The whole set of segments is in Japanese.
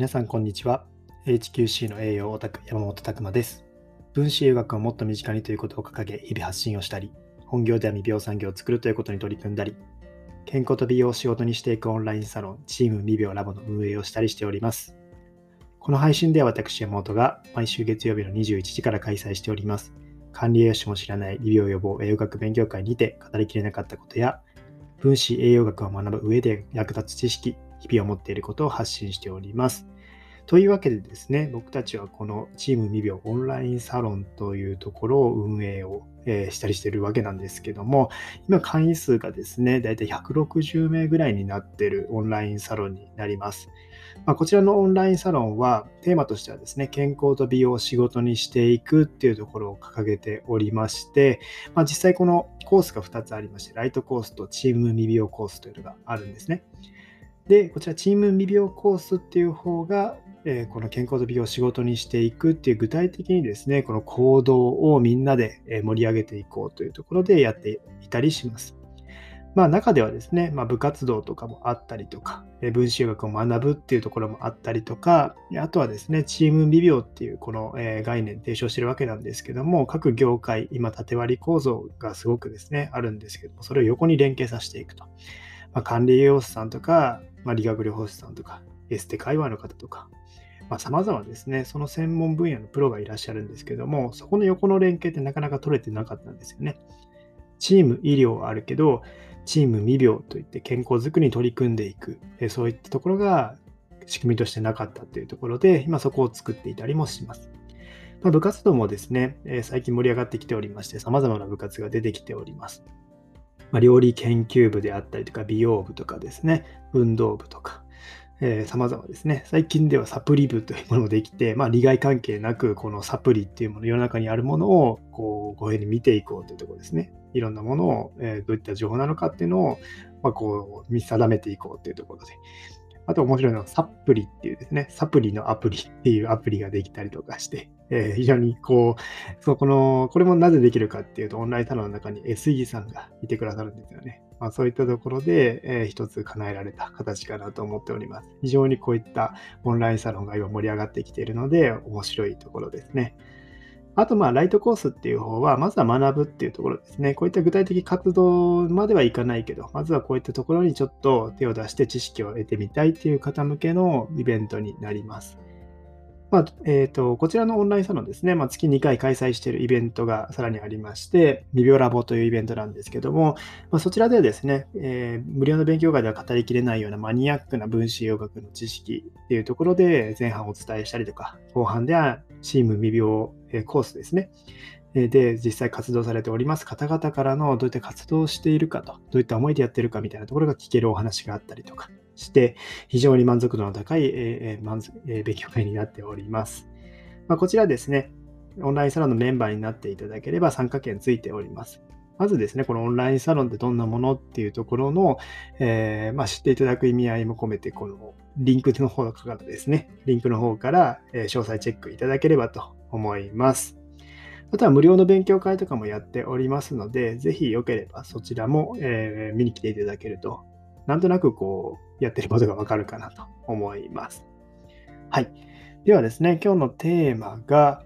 皆さんこんにちは。HQC の栄養オタク山本拓馬です。分子栄養学をもっと身近にということを掲げ日々発信をしたり本業では未病産業を作るということに取り組んだり健康と美容を仕事にしていくオンラインサロンチーム未病ラボの運営をしたりしております。この配信では私山本が毎週月曜日の21時から開催しております。管理栄養士も知らない未病予防栄養学勉強会にて語りきれなかったことや分子栄養学を学ぶ上で役立つ知識日々を持っていることを発信しております。というわけでですね、僕たちはこのチーム未病オンラインサロンというところを運営を、え、したりしてるわけなんですけども、今会員数がですね、だいたい160名ぐらいになってるオンラインサロンになります。まあ、こちらのオンラインサロンはテーマとしてはですね、健康と美容を仕事にしていくっていうところを掲げておりまして、まあ、実際このコースが2つありまして、ライトコースとチーム未病コースというのがあるんですね。で、こちらチーム未病コースっていう方が、え、この健康と美容を仕事にしていくっていう具体的にですね、この行動をみんなで盛り上げていこうというところでやっていたりします。まあ中ではですね、まあ、部活動とかもあったりとか、分子学を学ぶっていうところもあったりとか、あとはですね、チーム未病っていうこの概念提唱してるわけなんですけども、各業界、今縦割り構造がすごくですね、あるんですけども、それを横に連携させていくと。まあ、管理栄養士さんとか、まあ、理学療法士さんとか、エステ界隈の方とか、まあ、様々ですね、その専門分野のプロがいらっしゃるんですけども、そこの横の連携ってなかなか取れてなかったんですよね。チーム医療はあるけど、チーム未病といって健康づくりに取り組んでいく、そういったところが仕組みとしてなかったというところで、今そこを作っていたりもします。まあ、部活動もですね、最近盛り上がってきておりまして、様々な部活が出てきております。まあ、料理研究部であったりとか、美容部とかですね、運動部とか、えー、様々ですね。最近ではサプリ部というものもできて、まあ、利害関係なく、このサプリっていうもの、世の中にあるものを、こう、ご縁に見ていこうというところですね。いろんなものを、えー、どういった情報なのかっていうのを、まあ、こう、見定めていこうというところで。あと面白いのは、サプリっていうですね、サプリのアプリっていうアプリができたりとかして、えー、非常にこう、そこの、これもなぜできるかっていうと、オンラインサロンの中に SE さんがいてくださるんですよね。まあ、そういったところで、えー、一つ叶えられた形かなと思っております。非常にこういったオンラインサロンが今盛り上がってきているので、面白いところですね。あと、まあ、ライトコースっていう方は、まずは学ぶっていうところですね。こういった具体的活動まではいかないけど、まずはこういったところにちょっと手を出して知識を得てみたいっていう方向けのイベントになります。まあえーと、こちらのオンラインサロンですね、まあ、月2回開催しているイベントがさらにありまして、未病ラボというイベントなんですけども、まあ、そちらではですね、えー、無料の勉強会では語りきれないようなマニアックな分子栄養学の知識っていうところで前半お伝えしたりとか、後半ではチーム未病コースですね。で、実際活動されております方々からのどういった活動をしているかと、どういった思いでやってるかみたいなところが聞けるお話があったりとかして、非常に満足度の高い、え満足え、勉強会になっております。まあ、こちらですね、オンラインサロンのメンバーになっていただければ参加券ついております。まずですね、このオンラインサロンってどんなものっていうところの、えー、まあ、知っていただく意味合いも込めて、このリンクの方からですね、リンクの方から、詳細チェックいただければと思います。あとは無料の勉強会とかもやっておりますので、ぜひよければそちらも、えー、見に来ていただけると、なんとなくこう、やってることがわかるかなと思います。はい。ではですね、今日のテーマが、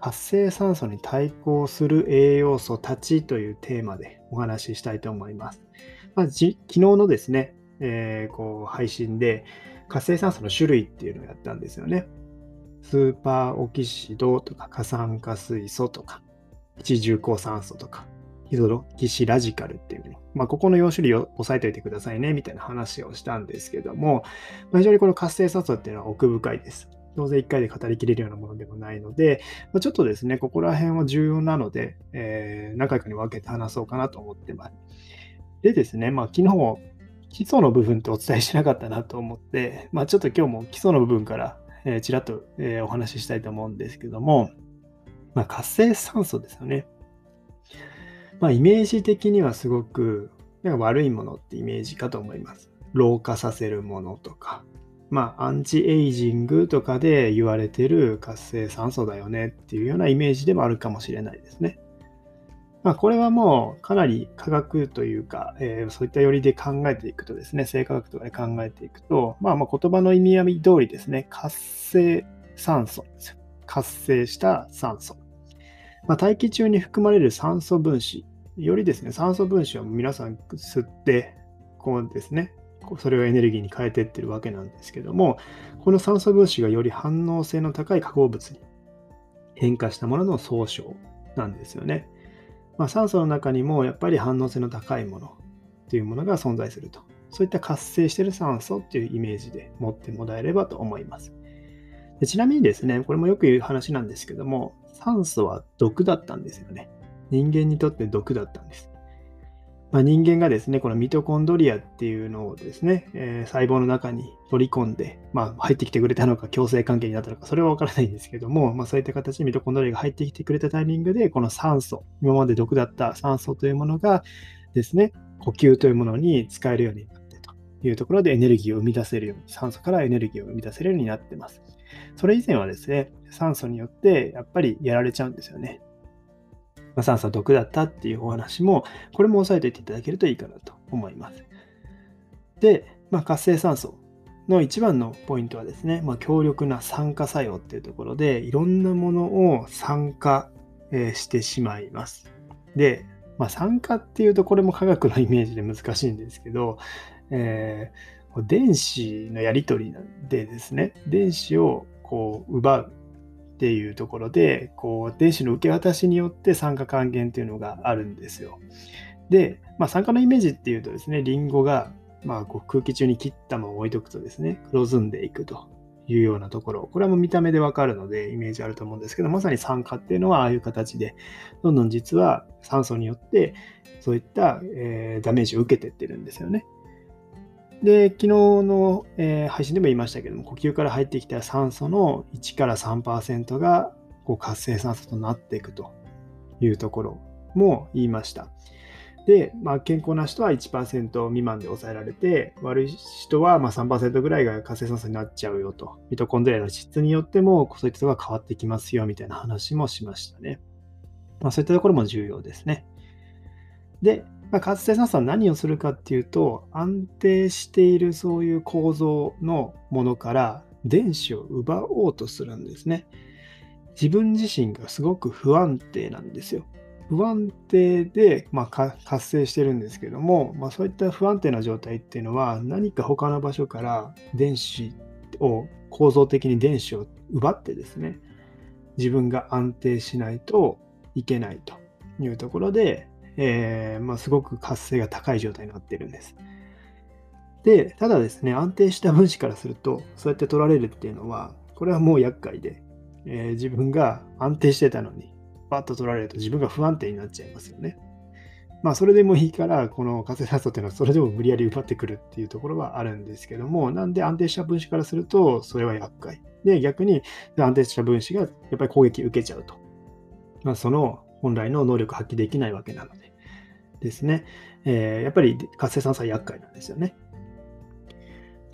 活性酸素に対抗する栄養素たちというテーマでお話ししたいと思います。まあ、昨日のですね、えー、こう配信で活性酸素の種類っていうのをやったんですよね。スーパーオキシドとか過酸化水素とか、一重鉱酸素とか、ヒドロキシラジカルっていうの。まあ、ここの4種類を押さえておいてくださいね、みたいな話をしたんですけども、まあ、非常にこの活性酸素っていうのは奥深いです。当然1回で語りきれるようなものでもないので、まあ、ちょっとですね、ここら辺は重要なので、えー、何回かに分けて話そうかなと思ってます。でですね、まあ、昨日、基礎の部分ってお伝えしなかったなと思って、まあ、ちょっと今日も基礎の部分からえー、ちらっと、えー、お話ししたいと思うんですけども、まあ、活性酸素ですよね。まあ、イメージ的にはすごくなんか悪いものってイメージかと思います。老化させるものとか、まあ、アンチエイジングとかで言われてる活性酸素だよねっていうようなイメージでもあるかもしれないですね。まあ、これはもうかなり科学というか、えー、そういった寄りで考えていくとですね、生化学とかで考えていくと、まあ、まあ言葉の意味合い通りですね、活性酸素です。活性した酸素。まあ、大気中に含まれる酸素分子、よりですね、酸素分子を皆さん吸って、こうですね、それをエネルギーに変えていってるわけなんですけども、この酸素分子がより反応性の高い化合物に変化したものの総称なんですよね。まあ、酸素の中にもやっぱり反応性の高いものというものが存在すると。そういった活性してる酸素っていうイメージで持ってもらえればと思います。でちなみにですね、これもよく言う話なんですけども、酸素は毒だったんですよね。人間にとって毒だったんです。まあ、人間がですね、このミトコンドリアっていうのをですね、えー、細胞の中に取り込んで、まあ、入ってきてくれたのか、共生関係になったのか、それはわからないんですけども、まあ、そういった形でミトコンドリアが入ってきてくれたタイミングで、この酸素、今まで毒だった酸素というものがですね、呼吸というものに使えるようになってというところでエネルギーを生み出せるように、酸素からエネルギーを生み出せるようになってます。それ以前はですね、酸素によってやっぱりやられちゃうんですよね。まあ、酸素は毒だったっていうお話も、これも押さえておいていただけるといいかなと思います。で、まあ、活性酸素の一番のポイントはですね、まあ、強力な酸化作用っていうところで、いろんなものを酸化、えー、してしまいます。で、まあ、酸化っていうとこれも科学のイメージで難しいんですけど、えー、電子のやり取りでですね、電子をこう奪うっていうところで、こう、電子の受け渡しによって酸化還元っていうのがあるんですよ。で、まあ、酸化のイメージっていうとですね、リンゴが、まあ、こう空気中に切ったまま置いとくとですね、黒ずんでいくというようなところ、これはもう見た目でわかるのでイメージあると思うんですけど、まさに酸化っていうのはああいう形で、どんどん実は酸素によってそういった、えー、ダメージを受けてってるんですよね。で、昨日の、えー、配信でも言いましたけども、呼吸から入ってきた酸素の1から3%がこう活性酸素となっていくというところも言いました。で、まあ、健康な人は1%未満で抑えられて、悪い人はま3%ぐらいが活性酸素になっちゃうよと。ミトコンドリアの質によっても、そういったところが変わってきますよみたいな話もしましたね。まあ、そういったところも重要ですね。で、まあ、活性酸素は何をするかっていうと、安定しているそういう構造のものから電子を奪おうとするんですね。自分自身がすごく不安定なんですよ。不安定で、まあ、活性してるんですけども、まあ、そういった不安定な状態っていうのは何か他の場所から電子を構造的に電子を奪ってですね自分が安定しないといけないというところでえー、まあ、すごく活性が高い状態になってるんです。で、ただですね、安定した分子からすると、そうやって取られるっていうのは、これはもう厄介で、えー、自分が安定してたのに、パッと取られると自分が不安定になっちゃいますよね。まあ、それでもいいから、この活性酸素っていうのはそれでも無理やり奪ってくるっていうところはあるんですけども、なんで安定した分子からすると、それは厄介。で、逆に安定した分子がやっぱり攻撃受けちゃうと。まあ、その本来の能力発揮できないわけなので。ですね、えー、やっぱり活性酸素は厄介なんですよね。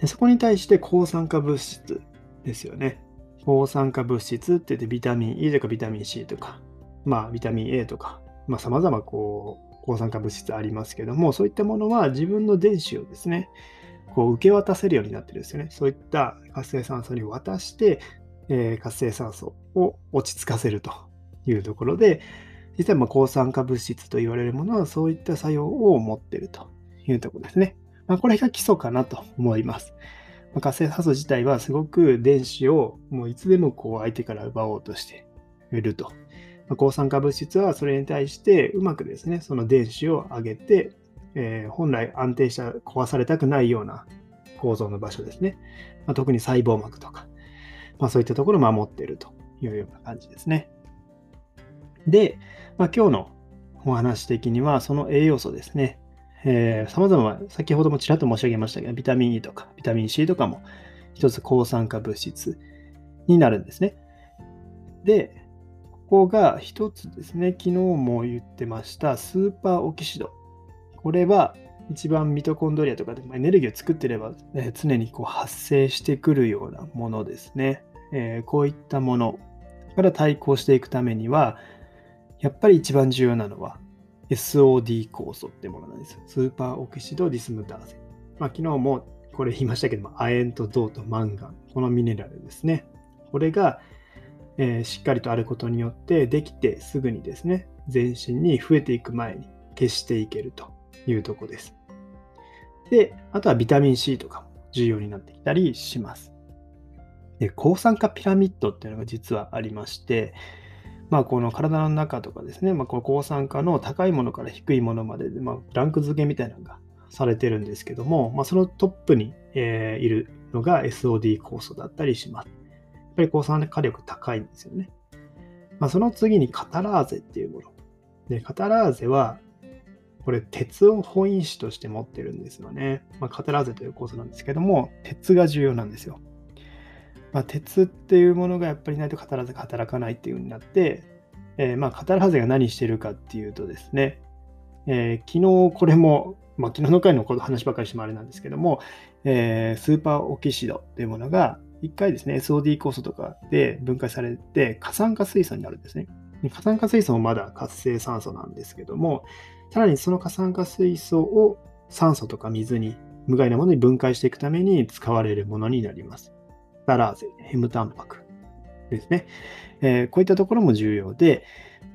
でそこに対して抗酸化物質ですよね。抗酸化物質って言ってビタミン E とかビタミン C とか、まあビタミン A とか、まあ様々こう抗酸化物質ありますけども、そういったものは自分の電子をですね、こう受け渡せるようになってるんですよね。そういった活性酸素に渡して、えー、活性酸素を落ち着かせるというところで、実はま抗酸化物質と言われるものはそういった作用を持っているというところですね。まあ、これが基礎かなと思います。まあ、活性酸素自体はすごく電子をもういつでもこう相手から奪おうとしていると。まあ、抗酸化物質はそれに対してうまくですね、その電子を上げて、えー、本来安定した壊されたくないような構造の場所ですね。ま、特に細胞膜とか、ま、そういったところを守っているというような感じですね。で、まあ、今日のお話的には、その栄養素ですね。えー、様々、先ほどもちらっと申し上げましたけど、ビタミン E とかビタミン C とかも一つ抗酸化物質になるんですね。で、ここが一つですね、昨日も言ってましたスーパーオキシド。これは一番ミトコンドリアとかでエネルギーを作っていれば、ね、常にこう発生してくるようなものですね。えー、こういったものから対抗していくためには、やっぱり一番重要なのは SOD 酵素ってものなんです。スーパーオキシドディスムターゼ。まあ、昨日もこれ言いましたけども、亜鉛と銅とマンガン、このミネラルですね。これが、えー、しっかりとあることによって、できてすぐにですね、全身に増えていく前に消していけるというとこです。で、あとはビタミン C とかも重要になってきたりします。で、抗酸化ピラミッドっていうのが実はありまして、まあ、この体の中とかですね、まあ、この抗酸化の高いものから低いものまで、まあ、ランク付けみたいなのがされてるんですけども、まあ、そのトップに、えー、いるのが SOD 酵素だったりします。やっぱり抗酸化力高いんですよね。まあ、その次にカタラーゼっていうもの。で、カタラーゼは、これ鉄を本因子として持ってるんですよね。まあ、カタラーゼという酵素なんですけども、鉄が重要なんですよ。まあ、鉄っていうものがやっぱりないとカタラーゼが働かないっていう風になって、えー、まあカタラーゼが何してるかっていうとですね、えー、昨日これもまあ、昨日の回の話ばかりしてもあれなんですけども、えー、スーパーオキシドというものが、一回ですね、SOD 酵素とかで分解されて、過酸化水素になるんですね。過酸化水素もまだ活性酸素なんですけども、さらにその過酸化水素を酸素とか水に、無害なものに分解していくために使われるものになります。タラーゼ、ヘムタンパクですね。えー、こういったところも重要で、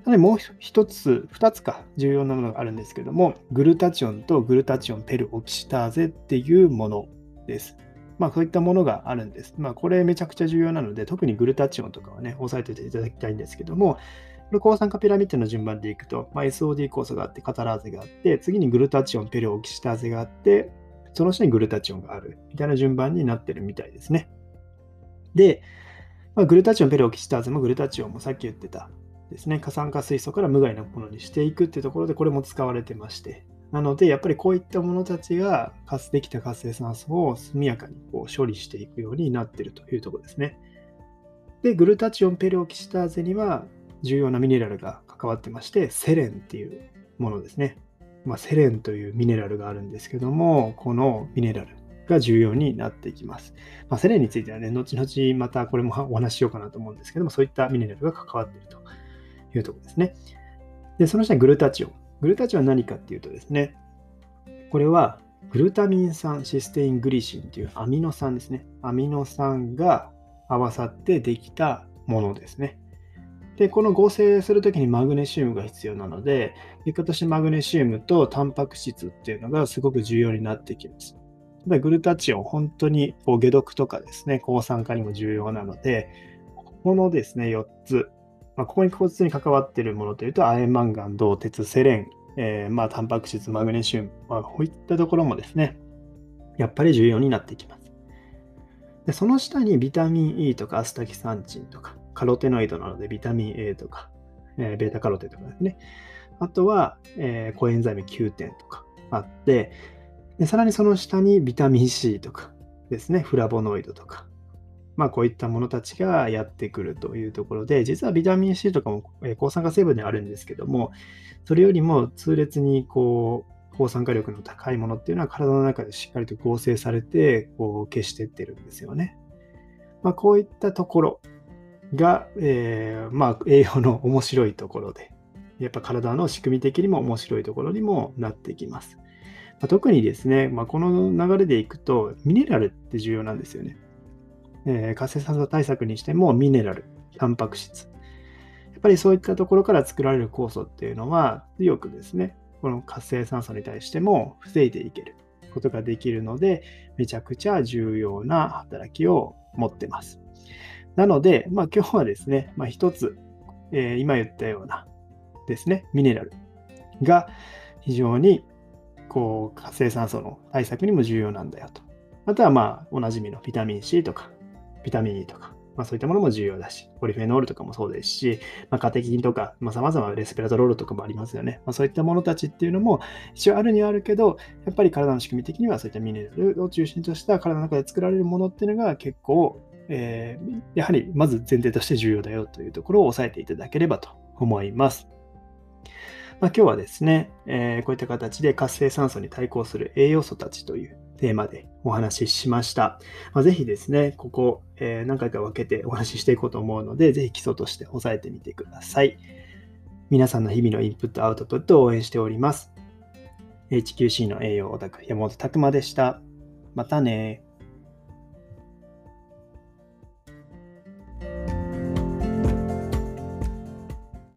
でもう一つ、二つか重要なものがあるんですけども、グルタチオンとグルタチオンペルオキシターゼっていうものです。まあ、そういったものがあるんです。まあ、これめちゃくちゃ重要なので、特にグルタチオンとかはね、押さえておいていただきたいんですけども、これ抗酸化ピラミッドの順番でいくと、まあ、SOD 酵素があって、カタラーゼがあって、次にグルタチオン、ペルオキシターゼがあって、その下にグルタチオンがあるみたいな順番になってるみたいですね。で、まあ、グルタチオン、ペルオキシターゼもグルタチオンもさっき言ってたですね、過酸化水素から無害なものにしていくっていうところで、これも使われてまして、なので、やっぱりこういったものたちが、かつてきた活性酸素を速やかにこう処理していくようになっているというところですね。で、グルタチオンペルオキシターゼには重要なミネラルが関わってまして、セレンっていうものですね。まあ、セレンというミネラルがあるんですけども、このミネラルが重要になっていきます。まあ、セレンについてはね、後々またこれもお話ししようかなと思うんですけども、そういったミネラルが関わっているというところですね。で、その下にグルタチオン。グルタチオンは何かっていうとですね、これはグルタミン酸システイングリシンというアミノ酸ですね。アミノ酸が合わさってできたものですね。で、この合成するときにマグネシウムが必要なので、結果としてマグネシウムとタンパク質っていうのがすごく重要になってきます。グルタチオン、本当にこう解毒とかですね、抗酸化にも重要なので、ここのですね、4つ、まあ、ここに骨に関わっているものというと、亜鉛、マンガン、銅、鉄、セレン、えー、まあ、タンパク質、マグネシウム、まあ、こういったところもですね、やっぱり重要になってきます。でその下にビタミン E とかアスタキサンチンとか、カロテノイドなのでビタミン A とか、えー、ベータカロテンとかですね。あとは、えー、コエンザイム9点とかあって、でさらにその下にビタミン C とかですね、フラボノイドとか、まあ、こういったものたちがやってくるというところで、実はビタミン C とかも抗酸化成分ではあるんですけども、それよりも痛烈にこう抗酸化力の高いものっていうのは体の中でしっかりと合成されてこう消していってるんですよね。まあ、こういったところが、えー、まあ、栄養の面白いところで、やっぱ体の仕組み的にも面白いところにもなってきます。ま、特にですね、まあ、この流れでいくと、ミネラルって重要なんですよね。えー、活性酸素対策にしてもミネラル、タンパク質。やっぱりそういったところから作られる酵素っていうのは強くですね、この活性酸素に対しても防いでいけることができるので、めちゃくちゃ重要な働きを持ってます。なので、まあ、今日はですね、まあ、つ、えー、今言ったようなですね、ミネラルが非常にこう活性酸素の対策にも重要なんだよと。あとはまあおなじみのビタミン C とかビタミン E とか、まあ、そういったものも重要だし、ポリフェノールとかもそうですし、まあ、カテキンとか、まあ、様々レスペラトロールとかもありますよね。まあ、そういったものたちっていうのも一応あるにはあるけど、やっぱり体の仕組み的にはそういったミネラルを中心とした体の中で作られるものっていうのが結構、えー、やはりまず前提として重要だよというところを押さえていただければと思います。まあ、今日はですね、えー、こういった形で活性酸素に対抗する栄養素たちというテーマでお話ししました。まあ、ぜひですね、ここ、えー、何回か分けてお話ししていこうと思うので、ぜひ基礎として押さえてみてください。皆さんの日々のインプットアウトプットを応援しております。HQC の栄養オタク山本拓馬でした。またね